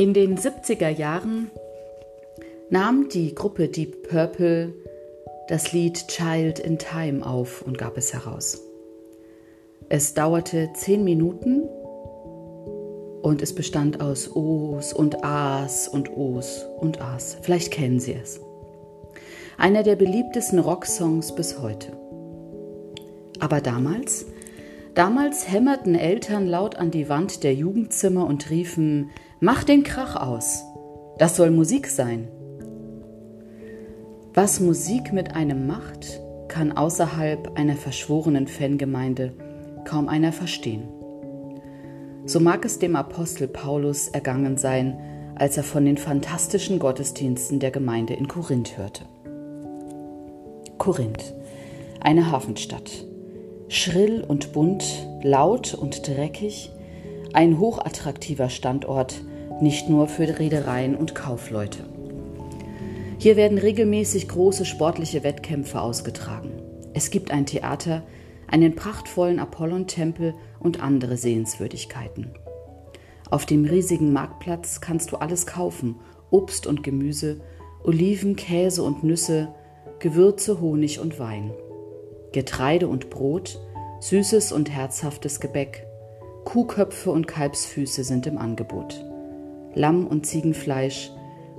In den 70er Jahren nahm die Gruppe Deep Purple das Lied Child in Time auf und gab es heraus. Es dauerte zehn Minuten und es bestand aus O's und A's und O's und A's. Vielleicht kennen Sie es. Einer der beliebtesten Rocksongs bis heute. Aber damals, damals hämmerten Eltern laut an die Wand der Jugendzimmer und riefen, Mach den Krach aus. Das soll Musik sein. Was Musik mit einem macht, kann außerhalb einer verschworenen Fangemeinde kaum einer verstehen. So mag es dem Apostel Paulus ergangen sein, als er von den fantastischen Gottesdiensten der Gemeinde in Korinth hörte. Korinth, eine Hafenstadt. Schrill und bunt, laut und dreckig, ein hochattraktiver Standort, nicht nur für Reedereien und Kaufleute. Hier werden regelmäßig große sportliche Wettkämpfe ausgetragen. Es gibt ein Theater, einen prachtvollen Apollon-Tempel und andere Sehenswürdigkeiten. Auf dem riesigen Marktplatz kannst du alles kaufen: Obst und Gemüse, Oliven, Käse und Nüsse, Gewürze, Honig und Wein. Getreide und Brot, süßes und herzhaftes Gebäck, Kuhköpfe und Kalbsfüße sind im Angebot. Lamm- und Ziegenfleisch,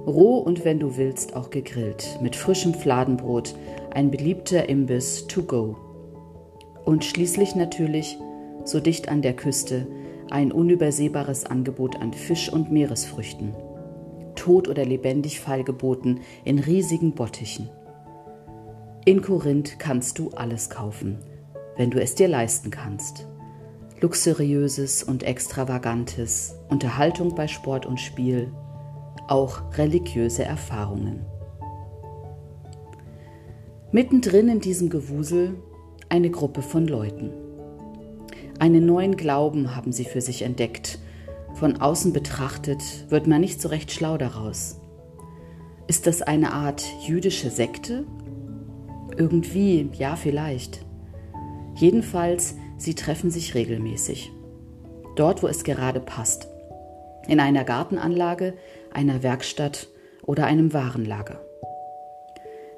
roh und wenn du willst auch gegrillt, mit frischem Fladenbrot, ein beliebter Imbiss to go. Und schließlich natürlich, so dicht an der Küste, ein unübersehbares Angebot an Fisch und Meeresfrüchten. Tot oder lebendig feilgeboten in riesigen Bottichen. In Korinth kannst du alles kaufen, wenn du es dir leisten kannst luxuriöses und extravagantes, Unterhaltung bei Sport und Spiel, auch religiöse Erfahrungen. Mittendrin in diesem Gewusel eine Gruppe von Leuten. Einen neuen Glauben haben sie für sich entdeckt. Von außen betrachtet wird man nicht so recht schlau daraus. Ist das eine Art jüdische Sekte? Irgendwie, ja vielleicht. Jedenfalls Sie treffen sich regelmäßig. Dort, wo es gerade passt. In einer Gartenanlage, einer Werkstatt oder einem Warenlager.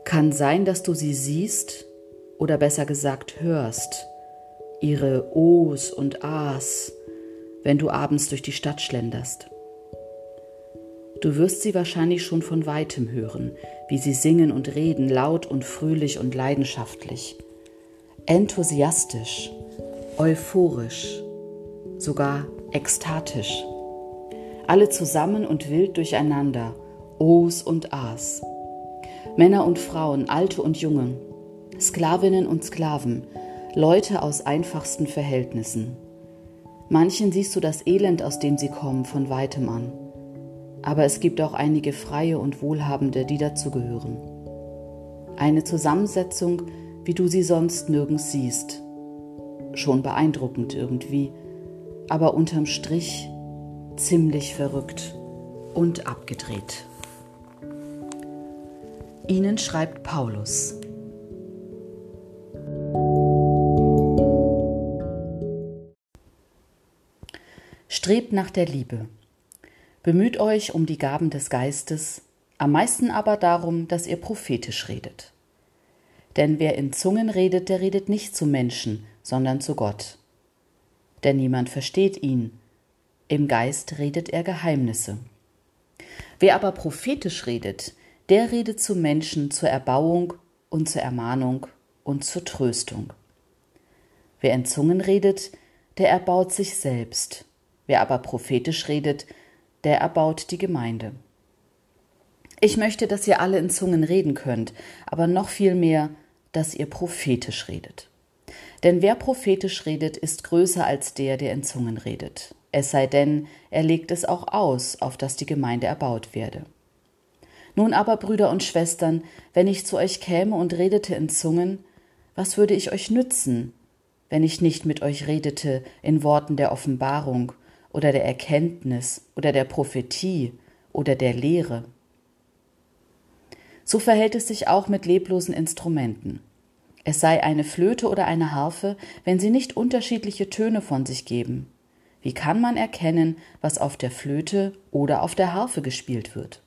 Kann sein, dass du sie siehst oder besser gesagt hörst. Ihre O's und A's, wenn du abends durch die Stadt schlenderst. Du wirst sie wahrscheinlich schon von weitem hören, wie sie singen und reden, laut und fröhlich und leidenschaftlich, enthusiastisch euphorisch, sogar ekstatisch. Alle zusammen und wild durcheinander, O's und A's. Männer und Frauen, alte und junge, Sklavinnen und Sklaven, Leute aus einfachsten Verhältnissen. Manchen siehst du das Elend, aus dem sie kommen, von weitem an. Aber es gibt auch einige Freie und Wohlhabende, die dazugehören. Eine Zusammensetzung, wie du sie sonst nirgends siehst schon beeindruckend irgendwie, aber unterm Strich ziemlich verrückt und abgedreht. Ihnen schreibt Paulus. Strebt nach der Liebe. Bemüht euch um die Gaben des Geistes, am meisten aber darum, dass ihr prophetisch redet. Denn wer in Zungen redet, der redet nicht zu Menschen, sondern zu Gott. Denn niemand versteht ihn. Im Geist redet er Geheimnisse. Wer aber prophetisch redet, der redet zu Menschen zur Erbauung und zur Ermahnung und zur Tröstung. Wer in Zungen redet, der erbaut sich selbst. Wer aber prophetisch redet, der erbaut die Gemeinde. Ich möchte, dass ihr alle in Zungen reden könnt, aber noch viel mehr, dass ihr prophetisch redet. Denn wer prophetisch redet, ist größer als der, der in Zungen redet. Es sei denn, er legt es auch aus, auf dass die Gemeinde erbaut werde. Nun aber, Brüder und Schwestern, wenn ich zu euch käme und redete in Zungen, was würde ich euch nützen, wenn ich nicht mit euch redete in Worten der Offenbarung oder der Erkenntnis oder der Prophetie oder der Lehre? So verhält es sich auch mit leblosen Instrumenten. Es sei eine Flöte oder eine Harfe, wenn sie nicht unterschiedliche Töne von sich geben. Wie kann man erkennen, was auf der Flöte oder auf der Harfe gespielt wird?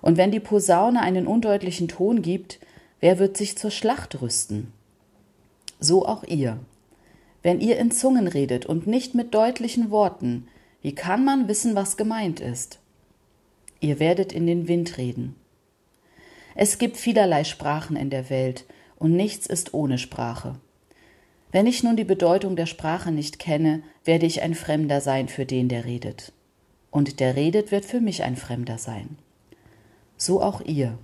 Und wenn die Posaune einen undeutlichen Ton gibt, wer wird sich zur Schlacht rüsten? So auch ihr. Wenn ihr in Zungen redet und nicht mit deutlichen Worten, wie kann man wissen, was gemeint ist? Ihr werdet in den Wind reden. Es gibt vielerlei Sprachen in der Welt, und nichts ist ohne Sprache. Wenn ich nun die Bedeutung der Sprache nicht kenne, werde ich ein Fremder sein für den, der redet. Und der redet wird für mich ein Fremder sein. So auch ihr.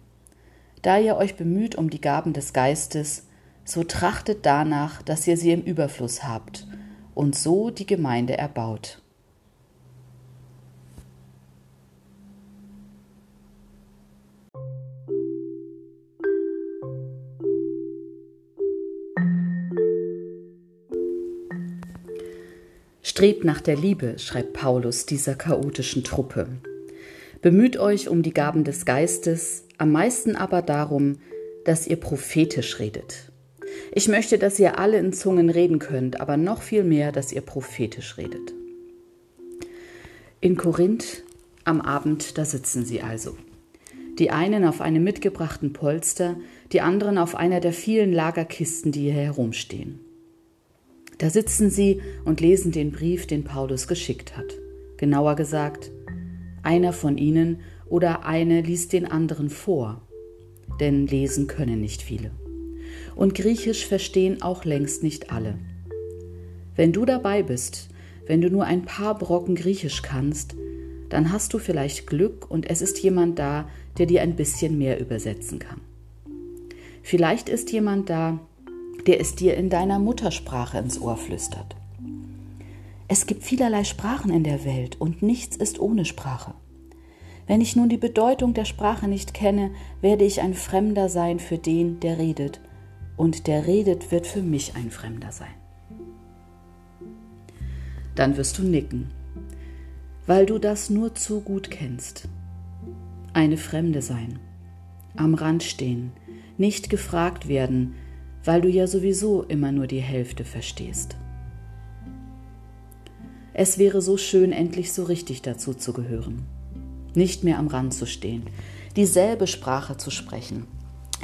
Da ihr euch bemüht um die Gaben des Geistes, so trachtet danach, dass ihr sie im Überfluss habt und so die Gemeinde erbaut. Strebt nach der Liebe, schreibt Paulus dieser chaotischen Truppe. Bemüht euch um die Gaben des Geistes, am meisten aber darum, dass ihr prophetisch redet. Ich möchte, dass ihr alle in Zungen reden könnt, aber noch viel mehr, dass ihr prophetisch redet. In Korinth am Abend, da sitzen sie also. Die einen auf einem mitgebrachten Polster, die anderen auf einer der vielen Lagerkisten, die hier herumstehen. Da sitzen sie und lesen den Brief, den Paulus geschickt hat. Genauer gesagt, einer von ihnen oder eine liest den anderen vor, denn lesen können nicht viele. Und Griechisch verstehen auch längst nicht alle. Wenn du dabei bist, wenn du nur ein paar Brocken Griechisch kannst, dann hast du vielleicht Glück und es ist jemand da, der dir ein bisschen mehr übersetzen kann. Vielleicht ist jemand da, der es dir in deiner Muttersprache ins Ohr flüstert. Es gibt vielerlei Sprachen in der Welt und nichts ist ohne Sprache. Wenn ich nun die Bedeutung der Sprache nicht kenne, werde ich ein Fremder sein für den, der redet, und der redet wird für mich ein Fremder sein. Dann wirst du nicken, weil du das nur zu gut kennst. Eine Fremde sein, am Rand stehen, nicht gefragt werden, weil du ja sowieso immer nur die Hälfte verstehst. Es wäre so schön, endlich so richtig dazu zu gehören, nicht mehr am Rand zu stehen, dieselbe Sprache zu sprechen,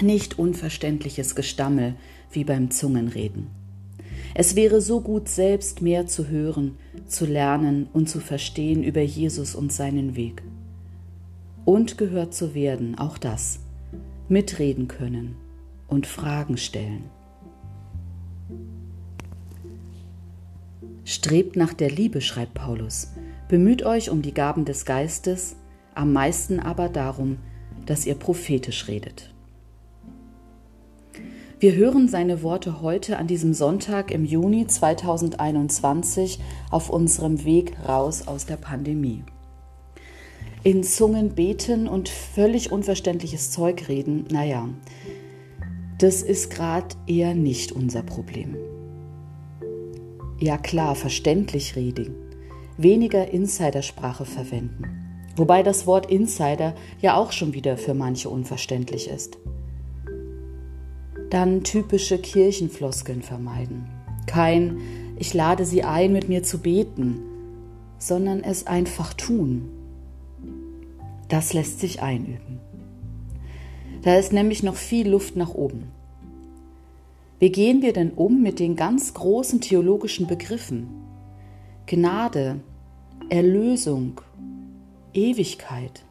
nicht unverständliches Gestammel wie beim Zungenreden. Es wäre so gut, selbst mehr zu hören, zu lernen und zu verstehen über Jesus und seinen Weg. Und gehört zu werden, auch das, mitreden können, und Fragen stellen. Strebt nach der Liebe, schreibt Paulus, bemüht euch um die Gaben des Geistes, am meisten aber darum, dass ihr prophetisch redet. Wir hören seine Worte heute an diesem Sonntag im Juni 2021 auf unserem Weg raus aus der Pandemie. In Zungen beten und völlig unverständliches Zeug reden, naja, das ist gerade eher nicht unser Problem. Ja klar, verständlich reden, weniger Insidersprache verwenden. Wobei das Wort Insider ja auch schon wieder für manche unverständlich ist. Dann typische Kirchenfloskeln vermeiden. Kein Ich lade Sie ein, mit mir zu beten, sondern es einfach tun. Das lässt sich einüben. Da ist nämlich noch viel Luft nach oben. Wie gehen wir denn um mit den ganz großen theologischen Begriffen? Gnade, Erlösung, Ewigkeit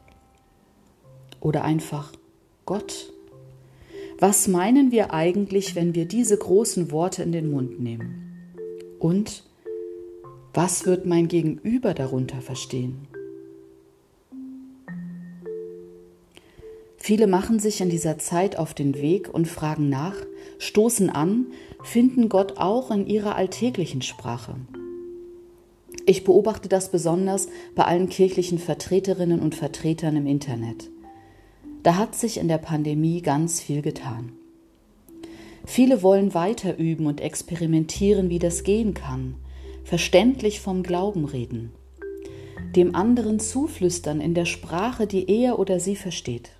oder einfach Gott? Was meinen wir eigentlich, wenn wir diese großen Worte in den Mund nehmen? Und was wird mein Gegenüber darunter verstehen? Viele machen sich in dieser Zeit auf den Weg und fragen nach, stoßen an, finden Gott auch in ihrer alltäglichen Sprache. Ich beobachte das besonders bei allen kirchlichen Vertreterinnen und Vertretern im Internet. Da hat sich in der Pandemie ganz viel getan. Viele wollen weiter üben und experimentieren, wie das gehen kann, verständlich vom Glauben reden, dem anderen zuflüstern in der Sprache, die er oder sie versteht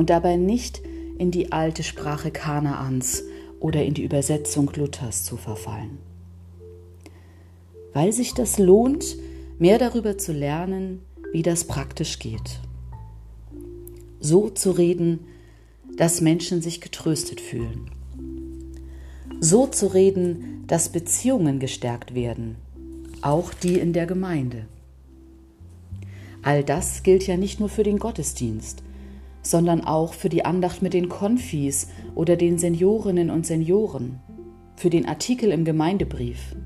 und dabei nicht in die alte Sprache Kanaans oder in die Übersetzung Luthers zu verfallen. weil sich das lohnt, mehr darüber zu lernen, wie das praktisch geht. So zu reden, dass Menschen sich getröstet fühlen. So zu reden, dass Beziehungen gestärkt werden, auch die in der Gemeinde. All das gilt ja nicht nur für den Gottesdienst, sondern auch für die Andacht mit den Konfis oder den Seniorinnen und Senioren, für den Artikel im Gemeindebrief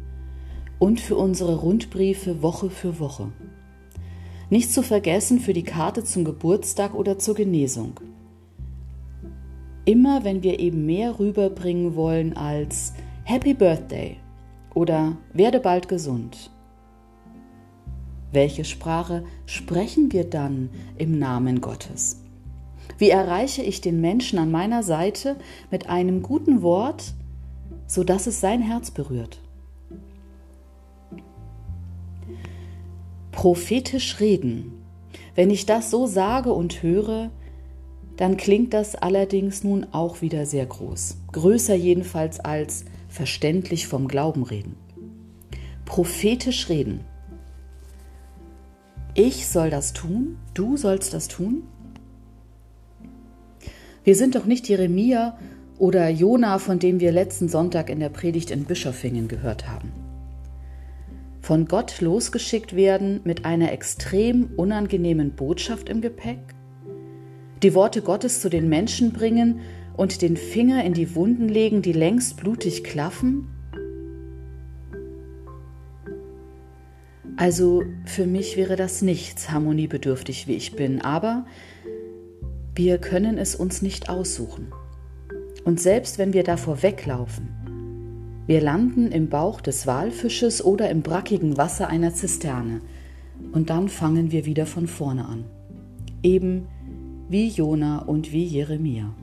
und für unsere Rundbriefe Woche für Woche. Nicht zu vergessen für die Karte zum Geburtstag oder zur Genesung. Immer wenn wir eben mehr rüberbringen wollen als Happy Birthday oder werde bald gesund. Welche Sprache sprechen wir dann im Namen Gottes? Wie erreiche ich den Menschen an meiner Seite mit einem guten Wort, so dass es sein Herz berührt? Prophetisch reden. Wenn ich das so sage und höre, dann klingt das allerdings nun auch wieder sehr groß. Größer jedenfalls als verständlich vom Glauben reden. Prophetisch reden. Ich soll das tun, du sollst das tun? Wir sind doch nicht Jeremia oder Jona, von dem wir letzten Sonntag in der Predigt in Bischofingen gehört haben. Von Gott losgeschickt werden mit einer extrem unangenehmen Botschaft im Gepäck? Die Worte Gottes zu den Menschen bringen und den Finger in die Wunden legen, die längst blutig klaffen? Also für mich wäre das nichts harmoniebedürftig, wie ich bin, aber wir können es uns nicht aussuchen. Und selbst wenn wir davor weglaufen, wir landen im Bauch des Walfisches oder im brackigen Wasser einer Zisterne und dann fangen wir wieder von vorne an. Eben wie Jona und wie Jeremia.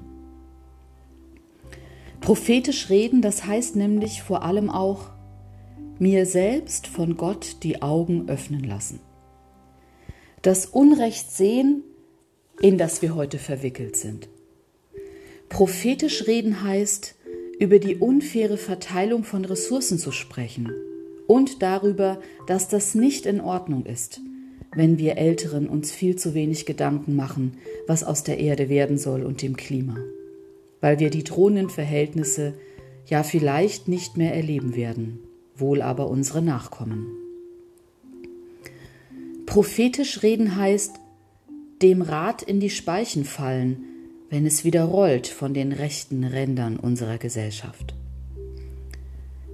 Prophetisch reden, das heißt nämlich vor allem auch mir selbst von Gott die Augen öffnen lassen. Das Unrecht sehen in das wir heute verwickelt sind. Prophetisch reden heißt, über die unfaire Verteilung von Ressourcen zu sprechen und darüber, dass das nicht in Ordnung ist, wenn wir Älteren uns viel zu wenig Gedanken machen, was aus der Erde werden soll und dem Klima, weil wir die drohenden Verhältnisse ja vielleicht nicht mehr erleben werden, wohl aber unsere Nachkommen. Prophetisch reden heißt, dem Rad in die Speichen fallen, wenn es wieder rollt von den rechten Rändern unserer Gesellschaft.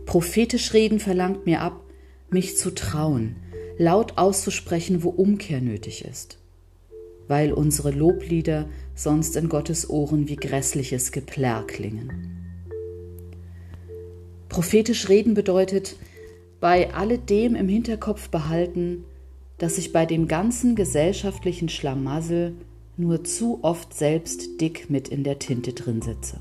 Prophetisch reden verlangt mir ab, mich zu trauen, laut auszusprechen, wo Umkehr nötig ist, weil unsere Loblieder sonst in Gottes Ohren wie grässliches Geplärr klingen. Prophetisch reden bedeutet, bei alledem im Hinterkopf behalten, dass ich bei dem ganzen gesellschaftlichen Schlamassel nur zu oft selbst dick mit in der Tinte drin sitze.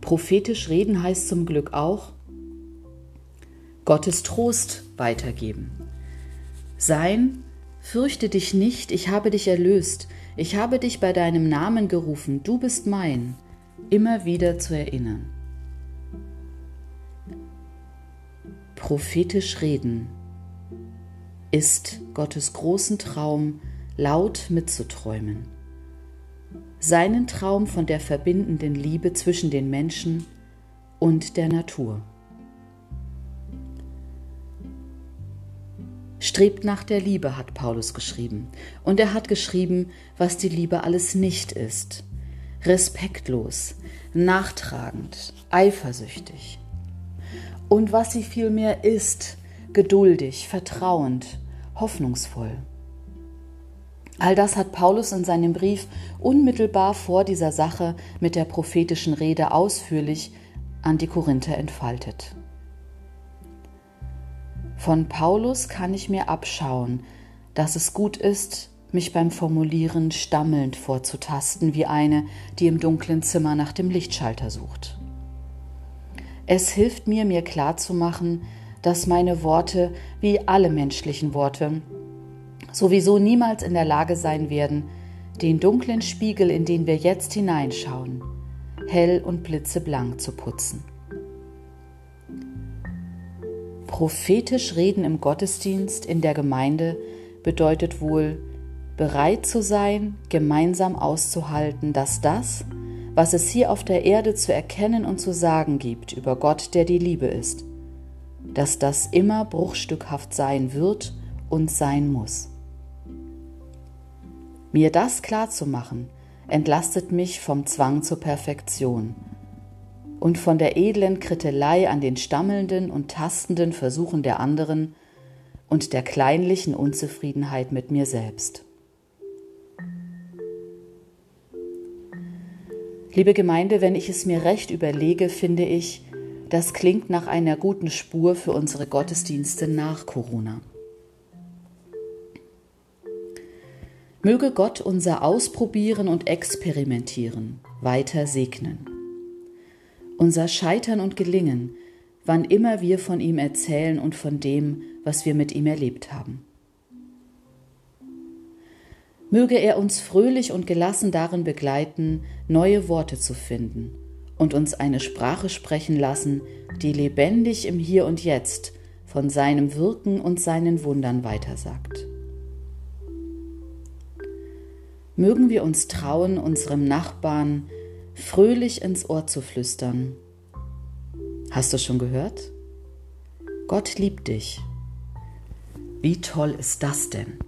Prophetisch reden heißt zum Glück auch Gottes Trost weitergeben. Sein, fürchte dich nicht, ich habe dich erlöst, ich habe dich bei deinem Namen gerufen, du bist mein, immer wieder zu erinnern. Prophetisch reden, ist Gottes großen Traum laut mitzuträumen. Seinen Traum von der verbindenden Liebe zwischen den Menschen und der Natur. Strebt nach der Liebe, hat Paulus geschrieben. Und er hat geschrieben, was die Liebe alles nicht ist. Respektlos, nachtragend, eifersüchtig, und was sie vielmehr ist, geduldig, vertrauend, hoffnungsvoll. All das hat Paulus in seinem Brief unmittelbar vor dieser Sache mit der prophetischen Rede ausführlich an die Korinther entfaltet. Von Paulus kann ich mir abschauen, dass es gut ist, mich beim Formulieren stammelnd vorzutasten, wie eine, die im dunklen Zimmer nach dem Lichtschalter sucht. Es hilft mir, mir klarzumachen, dass meine Worte, wie alle menschlichen Worte, sowieso niemals in der Lage sein werden, den dunklen Spiegel, in den wir jetzt hineinschauen, hell und blitzeblank zu putzen. Prophetisch reden im Gottesdienst in der Gemeinde bedeutet wohl, bereit zu sein, gemeinsam auszuhalten, dass das, was es hier auf der Erde zu erkennen und zu sagen gibt über Gott, der die Liebe ist, dass das immer bruchstückhaft sein wird und sein muss. Mir das klarzumachen, entlastet mich vom Zwang zur Perfektion und von der edlen Krittelei an den stammelnden und tastenden Versuchen der anderen und der kleinlichen Unzufriedenheit mit mir selbst. Liebe Gemeinde, wenn ich es mir recht überlege, finde ich, das klingt nach einer guten Spur für unsere Gottesdienste nach Corona. Möge Gott unser Ausprobieren und Experimentieren weiter segnen. Unser Scheitern und Gelingen, wann immer wir von ihm erzählen und von dem, was wir mit ihm erlebt haben. Möge er uns fröhlich und gelassen darin begleiten, neue Worte zu finden und uns eine Sprache sprechen lassen, die lebendig im Hier und Jetzt von seinem Wirken und seinen Wundern weitersagt. Mögen wir uns trauen, unserem Nachbarn fröhlich ins Ohr zu flüstern. Hast du schon gehört? Gott liebt dich. Wie toll ist das denn?